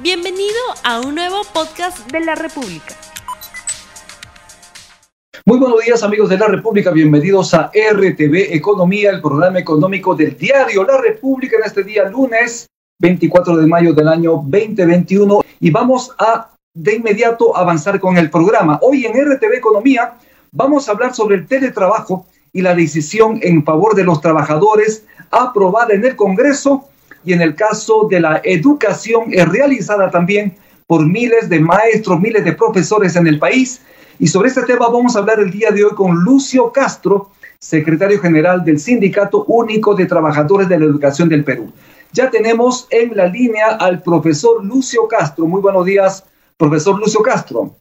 Bienvenido a un nuevo podcast de la República. Muy buenos días amigos de la República, bienvenidos a RTV Economía, el programa económico del diario La República en este día lunes 24 de mayo del año 2021 y vamos a de inmediato avanzar con el programa. Hoy en RTV Economía vamos a hablar sobre el teletrabajo y la decisión en favor de los trabajadores aprobada en el Congreso y en el caso de la educación es realizada también por miles de maestros, miles de profesores en el país. Y sobre este tema vamos a hablar el día de hoy con Lucio Castro, secretario general del Sindicato Único de Trabajadores de la Educación del Perú. Ya tenemos en la línea al profesor Lucio Castro. Muy buenos días, profesor Lucio Castro.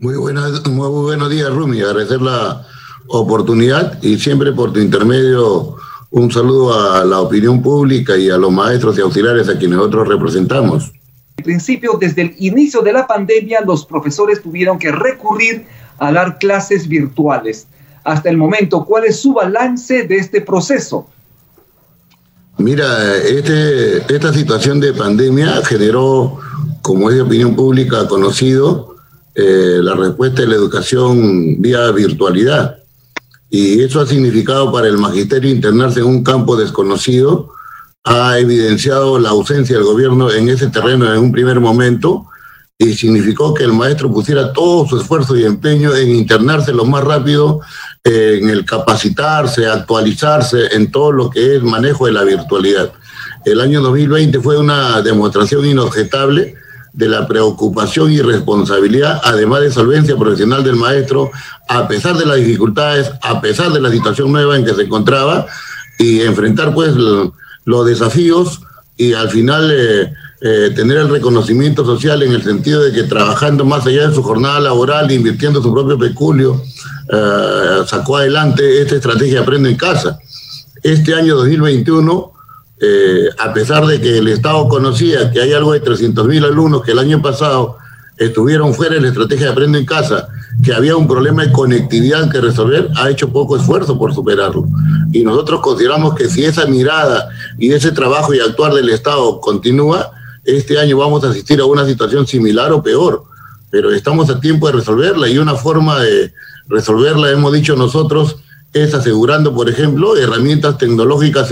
Muy, buenas, muy buenos días, Rumi. Agradecer la oportunidad y siempre por tu intermedio un saludo a la opinión pública y a los maestros y auxiliares a quienes nosotros representamos. En principio, desde el inicio de la pandemia, los profesores tuvieron que recurrir a dar clases virtuales. Hasta el momento, ¿cuál es su balance de este proceso? Mira, este, esta situación de pandemia generó, como es de opinión pública conocido, eh, la respuesta de la educación vía virtualidad y eso ha significado para el magisterio internarse en un campo desconocido, ha evidenciado la ausencia del gobierno en ese terreno en un primer momento y significó que el maestro pusiera todo su esfuerzo y empeño en internarse lo más rápido, en el capacitarse, actualizarse en todo lo que es manejo de la virtualidad. El año 2020 fue una demostración inobjetable de la preocupación y responsabilidad, además de solvencia profesional del maestro, a pesar de las dificultades, a pesar de la situación nueva en que se encontraba, y enfrentar pues los desafíos y al final eh, eh, tener el reconocimiento social en el sentido de que trabajando más allá de su jornada laboral, invirtiendo su propio peculio, eh, sacó adelante esta estrategia Aprendo en Casa. Este año 2021 eh, a pesar de que el Estado conocía que hay algo de 300 mil alumnos que el año pasado estuvieron fuera de la estrategia de Aprendo en Casa, que había un problema de conectividad que resolver, ha hecho poco esfuerzo por superarlo. Y nosotros consideramos que si esa mirada y ese trabajo y actuar del Estado continúa, este año vamos a asistir a una situación similar o peor. Pero estamos a tiempo de resolverla y una forma de resolverla, hemos dicho nosotros, es asegurando, por ejemplo, herramientas tecnológicas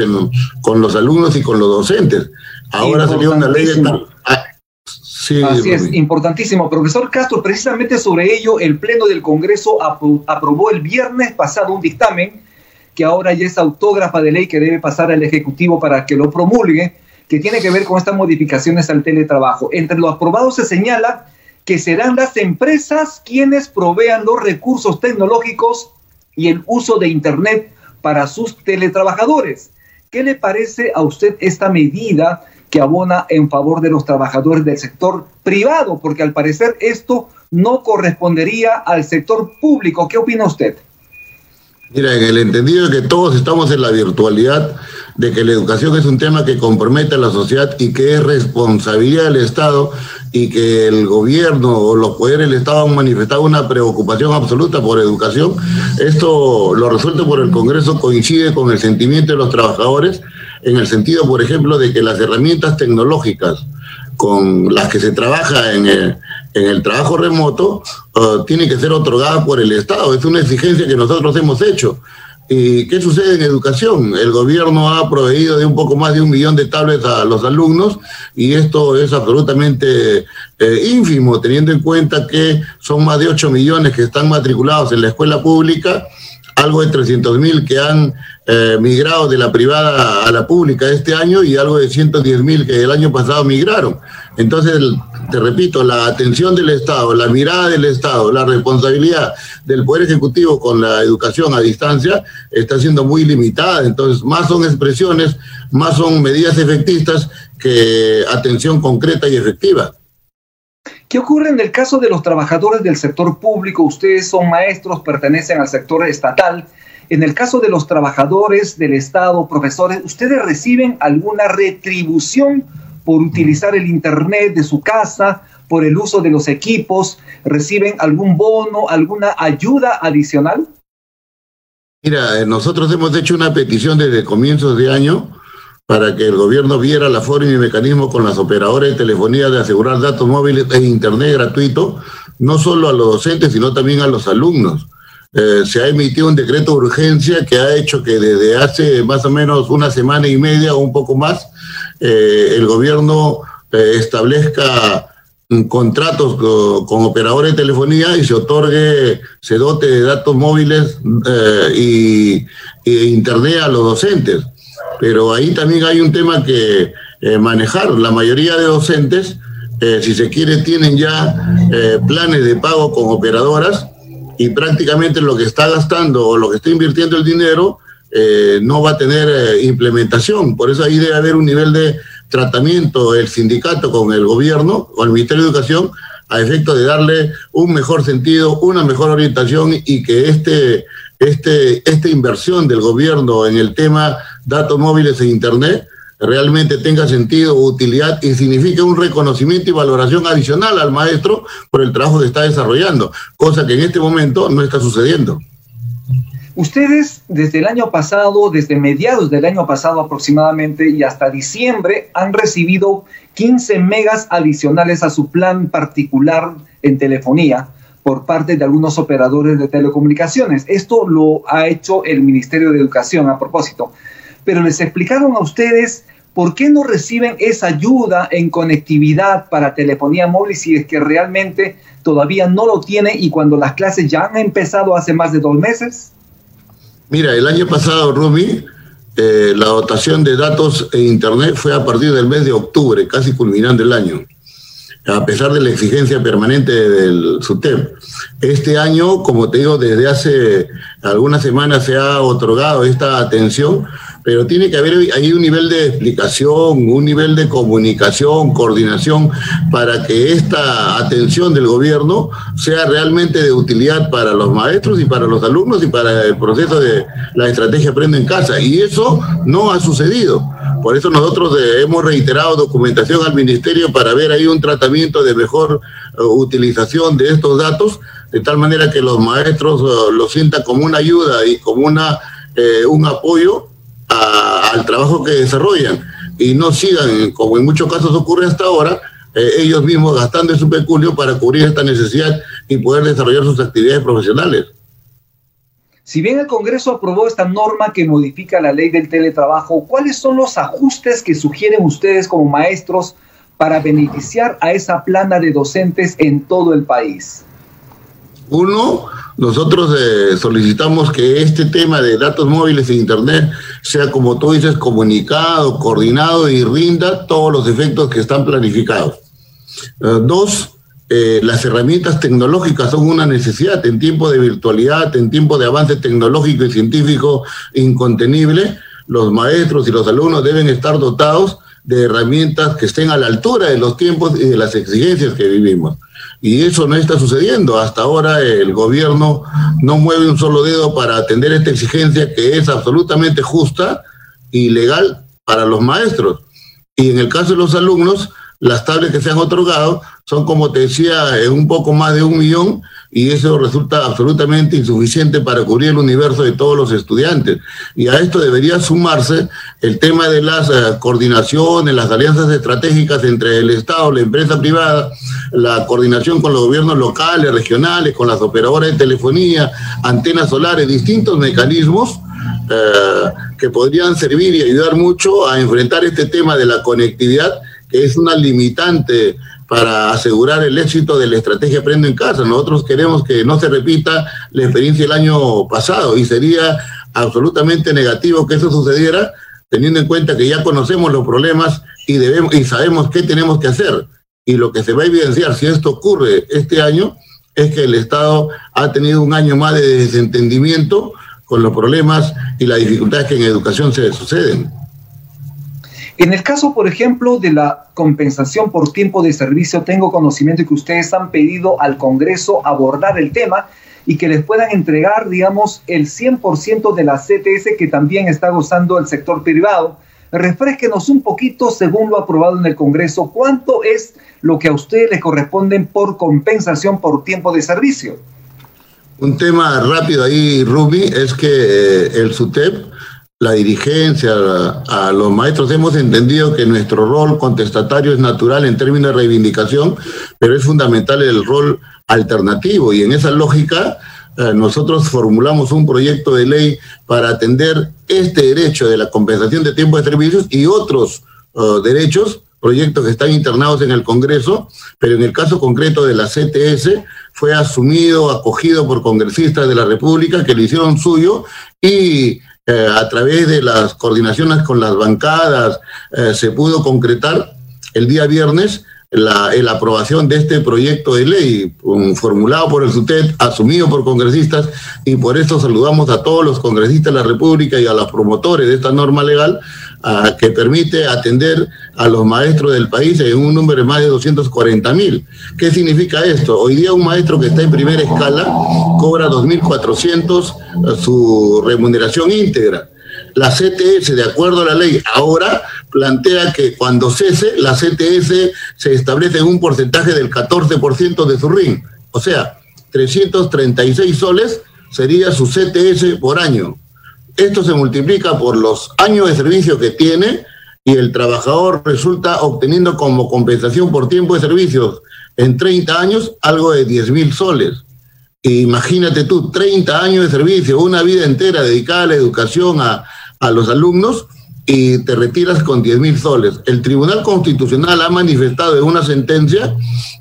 con los alumnos y con los docentes. Ahora salió una ley de... Ah, sí, Así es, importantísimo. Profesor Castro, precisamente sobre ello, el Pleno del Congreso aprobó el viernes pasado un dictamen que ahora ya es autógrafa de ley que debe pasar al Ejecutivo para que lo promulgue, que tiene que ver con estas modificaciones al teletrabajo. Entre los aprobados se señala que serán las empresas quienes provean los recursos tecnológicos y el uso de Internet para sus teletrabajadores. ¿Qué le parece a usted esta medida que abona en favor de los trabajadores del sector privado? Porque al parecer esto no correspondería al sector público. ¿Qué opina usted? Mira, en el entendido de que todos estamos en la virtualidad, de que la educación es un tema que compromete a la sociedad y que es responsabilidad del Estado y que el gobierno o los poderes del Estado han manifestado una preocupación absoluta por educación. Esto lo resuelto por el Congreso coincide con el sentimiento de los trabajadores en el sentido, por ejemplo, de que las herramientas tecnológicas con las que se trabaja en el, en el trabajo remoto uh, tienen que ser otorgadas por el Estado. Es una exigencia que nosotros hemos hecho. ¿Y qué sucede en educación? El gobierno ha proveído de un poco más de un millón de tablets a los alumnos y esto es absolutamente eh, ínfimo, teniendo en cuenta que son más de 8 millones que están matriculados en la escuela pública, algo de 300 mil que han eh, migrado de la privada a la pública este año y algo de 110 mil que el año pasado migraron. Entonces, te repito, la atención del Estado, la mirada del Estado, la responsabilidad del Poder Ejecutivo con la educación a distancia está siendo muy limitada. Entonces, más son expresiones, más son medidas efectivas que atención concreta y efectiva. ¿Qué ocurre en el caso de los trabajadores del sector público? Ustedes son maestros, pertenecen al sector estatal. En el caso de los trabajadores del Estado, profesores, ¿ustedes reciben alguna retribución por utilizar el Internet de su casa, por el uso de los equipos? ¿Reciben algún bono, alguna ayuda adicional? Mira, eh, nosotros hemos hecho una petición desde comienzos de año para que el gobierno viera la forma y mecanismo con las operadoras de telefonía de asegurar datos móviles e internet gratuito, no solo a los docentes, sino también a los alumnos. Eh, se ha emitido un decreto de urgencia que ha hecho que desde hace más o menos una semana y media o un poco más, eh, el gobierno eh, establezca contratos con, operadores de telefonía y se otorgue, se dote de datos móviles y, internet a los docentes. Pero ahí también hay un tema que manejar. La mayoría de docentes, si se quiere, tienen ya planes de pago con operadoras y prácticamente lo que está gastando o lo que está invirtiendo el dinero eh, no va a tener eh, implementación. Por eso ahí debe haber un nivel de tratamiento el sindicato con el gobierno, con el Ministerio de Educación, a efecto de darle un mejor sentido, una mejor orientación y que este, este, esta inversión del gobierno en el tema datos móviles e Internet realmente tenga sentido, utilidad y signifique un reconocimiento y valoración adicional al maestro por el trabajo que está desarrollando, cosa que en este momento no está sucediendo. Ustedes desde el año pasado, desde mediados del año pasado aproximadamente y hasta diciembre, han recibido 15 megas adicionales a su plan particular en telefonía por parte de algunos operadores de telecomunicaciones. Esto lo ha hecho el Ministerio de Educación a propósito. Pero les explicaron a ustedes ¿por qué no reciben esa ayuda en conectividad para telefonía móvil si es que realmente todavía no lo tienen y cuando las clases ya han empezado hace más de dos meses? Mira, el año pasado, Rumi, eh, la dotación de datos e Internet fue a partir del mes de octubre, casi culminando el año, a pesar de la exigencia permanente del SUTEP. Este año, como te digo, desde hace algunas semanas se ha otorgado esta atención pero tiene que haber ahí un nivel de explicación, un nivel de comunicación, coordinación, para que esta atención del gobierno sea realmente de utilidad para los maestros y para los alumnos y para el proceso de la estrategia Aprendo en Casa. Y eso no ha sucedido. Por eso nosotros eh, hemos reiterado documentación al ministerio para ver ahí un tratamiento de mejor eh, utilización de estos datos, de tal manera que los maestros eh, lo sientan como una ayuda y como una, un apoyo al trabajo que desarrollan y no sigan, como en muchos casos ocurre hasta ahora, eh, ellos mismos gastando su peculio para cubrir esta necesidad y poder desarrollar sus actividades profesionales. Si bien el Congreso aprobó esta norma que modifica la ley del teletrabajo, ¿cuáles son los ajustes que sugieren ustedes como maestros para beneficiar a esa plana de docentes en todo el país? Uno, nosotros eh, solicitamos que este tema de datos móviles e Internet sea, como tú dices, comunicado, coordinado y rinda todos los efectos que están planificados. Eh, dos, eh, las herramientas tecnológicas son una necesidad en tiempo de virtualidad, en tiempo de avance tecnológico y científico incontenible. Los maestros y los alumnos deben estar dotados de herramientas que estén a la altura de los tiempos y de las exigencias que vivimos. Y eso no está sucediendo. Hasta ahora el gobierno no mueve un solo dedo para atender esta exigencia que es absolutamente justa y legal para los maestros. Y en el caso de los alumnos, las tablets que se han otorgado son, como te decía, un poco más de un millón y eso resulta absolutamente insuficiente para cubrir el universo de todos los estudiantes. Y a esto debería sumarse el tema de las eh, coordinaciones, las alianzas estratégicas entre el Estado, la empresa privada, la coordinación con los gobiernos locales, regionales, con las operadoras de telefonía, antenas solares, distintos mecanismos eh, que podrían servir y ayudar mucho a enfrentar este tema de la conectividad, que es una limitante para asegurar el éxito de la estrategia Aprendo en Casa. Nosotros queremos que no se repita la experiencia del año pasado y sería absolutamente negativo que eso sucediera teniendo en cuenta que ya conocemos los problemas y, debemos, y sabemos qué tenemos que hacer. Y lo que se va a evidenciar si esto ocurre este año es que el Estado ha tenido un año más de desentendimiento con los problemas y las dificultades que en educación se suceden. En el caso, por ejemplo, de la compensación por tiempo de servicio, tengo conocimiento de que ustedes han pedido al Congreso abordar el tema y que les puedan entregar, digamos, el 100% de la CTS que también está gozando el sector privado. Refresquenos un poquito, según lo aprobado en el Congreso, cuánto es lo que a ustedes les corresponde por compensación por tiempo de servicio. Un tema rápido ahí, Ruby, es que eh, el SUTEP la dirigencia, a, los maestros, hemos entendido que nuestro rol contestatario es natural en términos de reivindicación, pero es fundamental el rol alternativo. Y en esa lógica eh, nosotros formulamos un proyecto de ley para atender este derecho de la compensación de tiempo de servicios y otros eh, derechos, proyectos que están internados en el Congreso, pero en el caso concreto de la CTS fue asumido, acogido por congresistas de la República que lo hicieron suyo y eh, a través de las coordinaciones con las bancadas eh, se pudo concretar el día viernes la, aprobación de este proyecto de ley formulado por el SUTET, asumido por congresistas, y por eso saludamos a todos los congresistas de la República y a los promotores de esta norma legal que permite atender a los maestros del país en un número de más de 240 mil. ¿Qué significa esto? Hoy día un maestro que está en primera escala cobra 2.400 eh, su remuneración íntegra. La CTS, de acuerdo a la ley, ahora plantea que cuando cese, la CTS se establece en un porcentaje del 14% de su RIN. O sea, 336 soles sería su CTS por año. Esto se multiplica por los años de servicio que tiene y el trabajador resulta obteniendo como compensación por tiempo de servicios en 30 años algo de 10 mil soles. Imagínate tú, 30 años de servicio, una vida entera dedicada a la educación, a, a los alumnos, y te retiras con 10 mil soles. El Tribunal Constitucional ha manifestado en una sentencia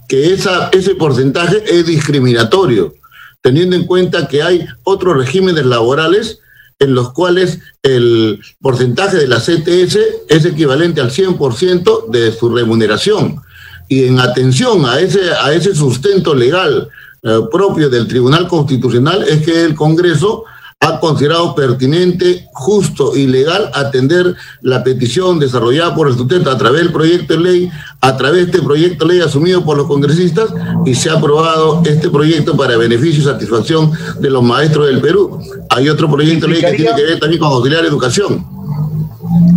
que esa, ese porcentaje es discriminatorio, teniendo en cuenta que hay otros regímenes laborales en los cuales el porcentaje de la CTS es equivalente al 100% de su remuneración. Y en atención a ese, a ese sustento legal eh, propio del Tribunal Constitucional es que el Congreso ha considerado pertinente, justo y legal atender la petición desarrollada por el sustento a través del proyecto de ley, a través de este proyecto de ley asumido por los congresistas y se ha aprobado este proyecto para beneficio y satisfacción de los maestros del Perú. Hay otro proyecto de ley que tiene que ver también con auxiliar educación.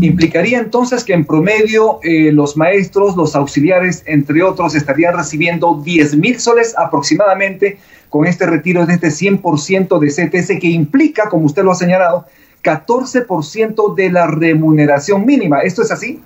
Implicaría entonces que en promedio eh, los maestros, los auxiliares, entre otros, estarían recibiendo 10 mil soles aproximadamente con este retiro de este 100% de CTS que implica, como usted lo ha señalado, 14% de la remuneración mínima. ¿Esto es así?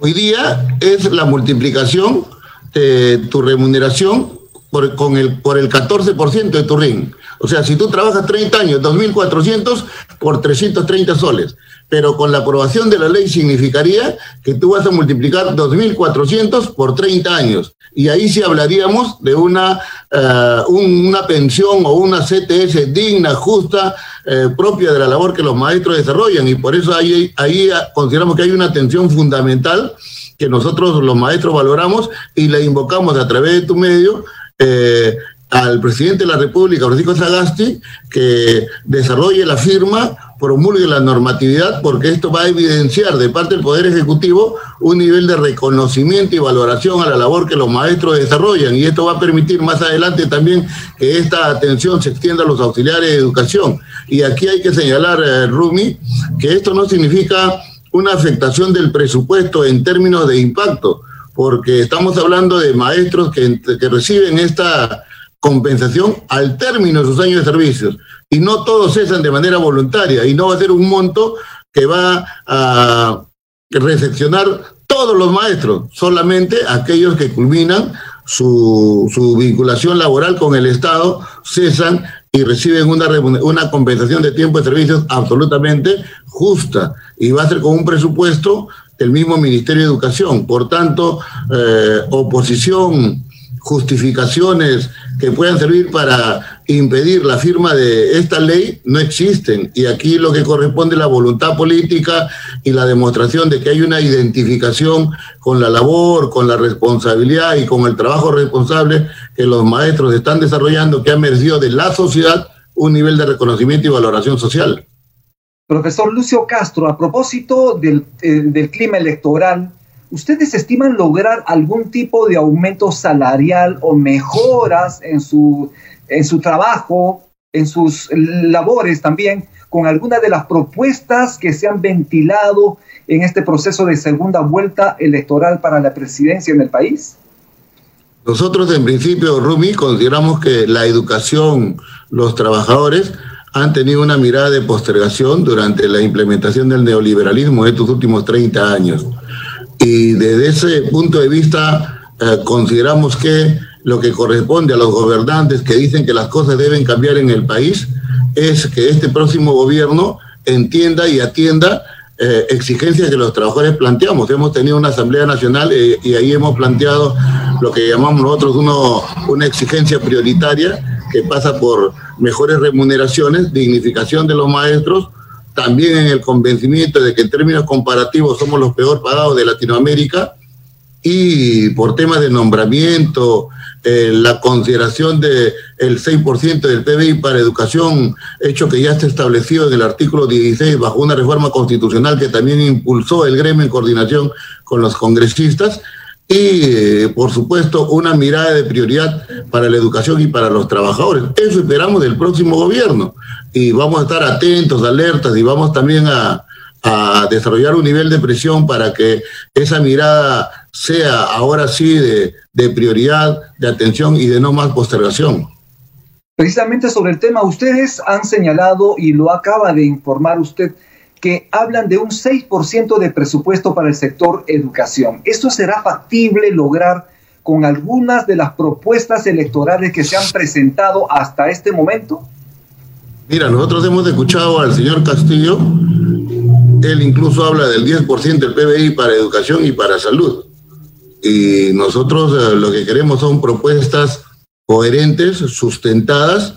Hoy día es la multiplicación de tu remuneración por, con el, por el 14% de tu RIN. O sea, si tú trabajas 30 años, 2.400 por 330 soles pero con la aprobación de la ley significaría que tú vas a multiplicar 2.400 por 30 años. Y ahí sí hablaríamos de una, eh, una pensión o una CTS digna, justa, eh, propia de la labor que los maestros desarrollan. Y por eso ahí, ahí consideramos que hay una atención fundamental que nosotros los maestros valoramos y le invocamos a través de tu medio eh, al presidente de la República, Francisco Sagasti, que desarrolle la firma promulgue la normatividad porque esto va a evidenciar de parte del Poder Ejecutivo un nivel de reconocimiento y valoración a la labor que los maestros desarrollan y esto va a permitir más adelante también que esta atención se extienda a los auxiliares de educación. Y aquí hay que señalar, eh, Rumi, que esto no significa una afectación del presupuesto en términos de impacto, porque estamos hablando de maestros que, reciben esta compensación al término de sus años de servicios. Y no todos cesan de manera voluntaria y no va a ser un monto que va a recepcionar todos los maestros, solamente aquellos que culminan su, su vinculación laboral con el Estado, cesan y reciben una, una compensación de tiempo de servicios absolutamente justa. Y va a ser con un presupuesto del mismo Ministerio de Educación. Por tanto, eh, oposición, justificaciones que puedan servir para impedir la firma de esta ley no existen. Y aquí lo que corresponde es la voluntad política y la demostración de que hay una identificación con la labor, con la responsabilidad y con el trabajo responsable que los maestros están desarrollando, que ha merecido de la sociedad un nivel de reconocimiento y valoración social. Profesor Lucio Castro, a propósito del, eh, del clima electoral, ¿Ustedes estiman lograr algún tipo de aumento salarial o mejoras en su, en su trabajo, en sus labores también, con alguna de las propuestas que se han ventilado en este proceso de segunda vuelta electoral para la presidencia en el país? Nosotros en principio, Rumi, consideramos que la educación, los trabajadores, han tenido una mirada de postergación durante la implementación del neoliberalismo de estos últimos 30 años. Y desde ese punto de vista eh, consideramos que lo que corresponde a los gobernantes que dicen que las cosas deben cambiar en el país es que este próximo gobierno entienda y atienda eh, exigencias que los trabajadores planteamos. Hemos tenido una Asamblea Nacional eh, y ahí hemos planteado lo que llamamos nosotros uno, una exigencia prioritaria que pasa por mejores remuneraciones, dignificación de los maestros, también en el convencimiento de que en términos comparativos somos los peor pagados de Latinoamérica y por temas de nombramiento, eh, la consideración del el 6% del PBI para educación, hecho que ya está establecido en el artículo 16 bajo una reforma constitucional que también impulsó el gremio en coordinación con los congresistas, y eh, por supuesto una mirada de prioridad para la educación y para los trabajadores. Eso esperamos del próximo gobierno y vamos a estar atentos, alertas y vamos también a, a desarrollar un nivel de presión para que esa mirada sea ahora sí de, de, prioridad, de atención y de no más postergación. Precisamente sobre el tema, ustedes han señalado y lo acaba de informar usted que hablan de un 6% de presupuesto para el sector educación. ¿Esto será factible lograr con algunas de las propuestas electorales que se han presentado hasta este momento? Mira, nosotros hemos escuchado al señor Castillo él incluso habla del 10% del PBI para educación y para salud. Y nosotros eh, lo que queremos son propuestas coherentes, sustentadas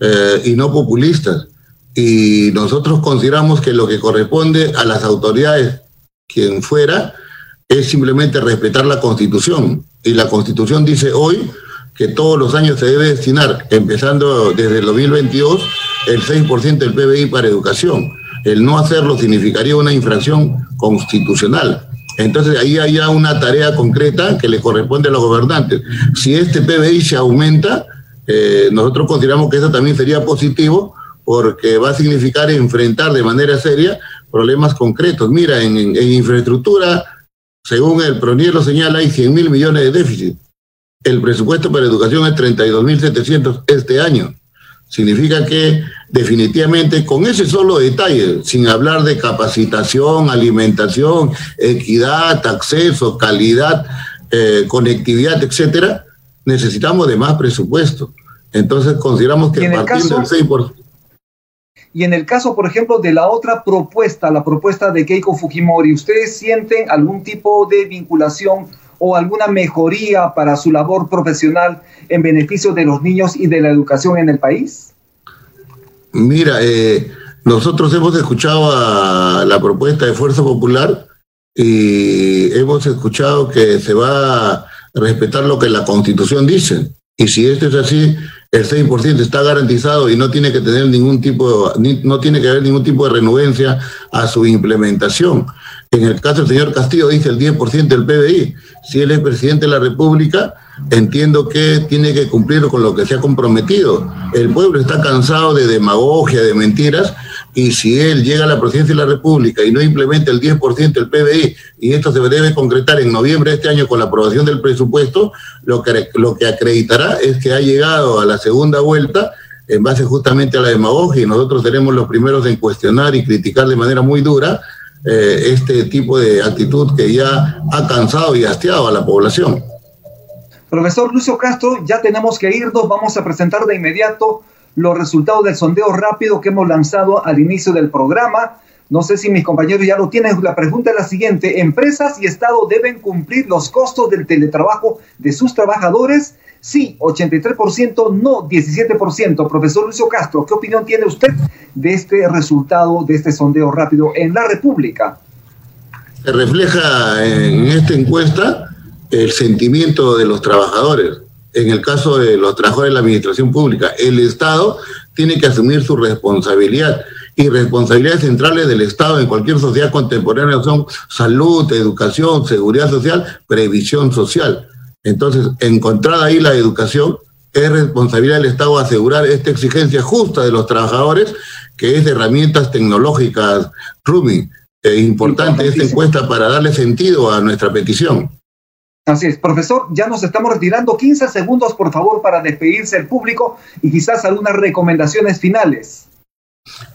eh, y no populistas. Y nosotros consideramos que lo que corresponde a las autoridades, quien fuera, es simplemente respetar la Constitución. Y la Constitución dice hoy que todos los años se debe destinar, empezando desde el 2022, el 6% del PBI para educación el no hacerlo significaría una infracción constitucional. Entonces ahí hay ya una tarea concreta que le corresponde a los gobernantes. Si este PBI se aumenta, eh, nosotros consideramos que eso también sería positivo porque va a significar enfrentar de manera seria problemas concretos. Mira, en, infraestructura, según el PRONIER lo señala, hay 100 mil millones de déficit. El presupuesto para educación es 32 mil 700 este año. Significa que definitivamente con ese solo detalle, sin hablar de capacitación, alimentación, equidad, acceso, calidad, eh, conectividad, etcétera, necesitamos de más presupuesto. Entonces consideramos que partiendo del 6%. Y en el caso, por ejemplo, de la otra propuesta, la propuesta de Keiko Fujimori, ¿ustedes sienten algún tipo de vinculación o alguna mejoría para su labor profesional en beneficio de los niños y de la educación en el país? Mira, eh, nosotros hemos escuchado a la propuesta de Fuerza Popular y hemos escuchado que se va a respetar lo que la Constitución dice. Y si esto es así, el 6% está garantizado y no tiene que tener ningún tipo, no tiene que haber ningún tipo de renuencia a su implementación. En el caso del señor Castillo dice el 10% del PBI. Si él es presidente de la República, entiendo que tiene que cumplir con lo que se ha comprometido. El pueblo está cansado de demagogia, de mentiras, y si él llega a la presidencia de la República y no implementa el 10% del PBI, y esto se debe concretar en noviembre de este año con la aprobación del presupuesto, lo que, lo que acreditará es que ha llegado a la segunda vuelta en base justamente a la demagogia, y nosotros seremos los primeros en cuestionar y criticar de manera muy dura eh, este tipo de actitud que ya ha cansado y hastiado a la población. Profesor Lucio Castro, ya tenemos que irnos, vamos a presentar de inmediato los resultados del sondeo rápido que hemos lanzado al inicio del programa. No sé si mis compañeros ya lo tienen. La pregunta es la siguiente. ¿Empresas y Estado deben cumplir los costos del teletrabajo de sus trabajadores? Sí, 83%, no 17%. Profesor Lucio Castro, ¿qué opinión tiene usted de este resultado, de este sondeo rápido en la República? Se refleja en esta encuesta el sentimiento de los trabajadores. En el caso de los trabajadores de la administración pública, el Estado tiene que asumir su responsabilidad y responsabilidades centrales del Estado en cualquier sociedad contemporánea son salud, educación, seguridad social, previsión social. Entonces, encontrada ahí la educación, es responsabilidad del Estado asegurar esta exigencia justa de los trabajadores, que es de herramientas tecnológicas, Rumi. Es importante esta encuesta para darle sentido a nuestra petición. Así es, profesor, ya nos estamos retirando 15 segundos, por favor, para despedirse el público y quizás algunas recomendaciones finales.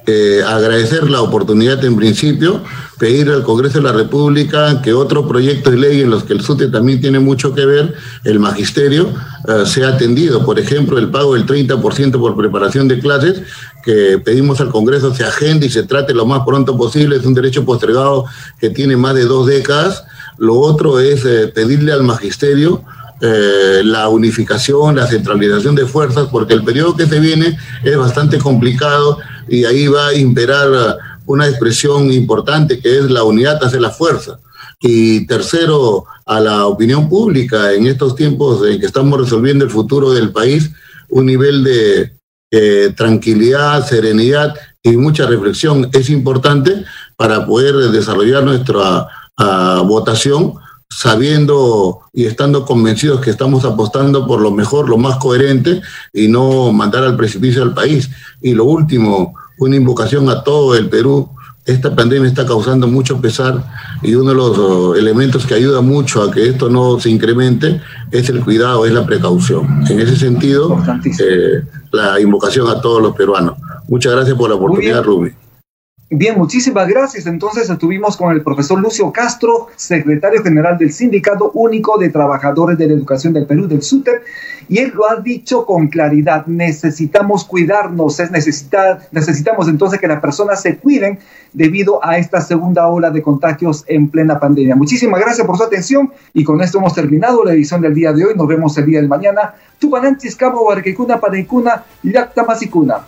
eh, agradecer la oportunidad en principio, pedir al Congreso de la República que otros proyectos de ley en los que el SUTE también tiene mucho que ver, el magisterio, eh, sea atendido. Por ejemplo, el pago del 30% por preparación de clases, que pedimos al Congreso se agende y se trate lo más pronto posible, es un derecho postergado que tiene más de dos décadas. Lo otro es eh, pedirle al magisterio eh, la unificación, la centralización de fuerzas, porque el periodo que se viene es bastante complicado y ahí va a imperar una expresión importante que es la unidad hace la fuerza. Y tercero, a la opinión pública en estos tiempos en que estamos resolviendo el futuro del país, un nivel de eh, tranquilidad, serenidad y mucha reflexión es importante para poder desarrollar nuestra ah, votación sabiendo y estando convencidos que estamos apostando por lo mejor, lo más coherente y no mandar al precipicio al país. Y lo último, una invocación a todo el Perú. Esta pandemia está causando mucho pesar y uno de los uh, elementos que ayuda mucho a que esto no se incremente es el cuidado, es la precaución. En ese sentido, eh, la invocación a todos los peruanos. Muchas gracias por la oportunidad, Rubí. Bien, muchísimas gracias. Entonces estuvimos con el profesor Lucio Castro, secretario general del Sindicato Único de Trabajadores de la Educación del Perú, del SUTER, y él lo ha dicho con claridad, necesitamos cuidarnos, es necesitar, necesitamos entonces que las personas se cuiden debido a esta segunda ola de contagios en plena pandemia. Muchísimas gracias por su atención y con esto hemos terminado la edición del día de hoy. Nos vemos el día del mañana. Tupananchis, Cabo, Barquecuna, Parecuna, Yactamasicuna.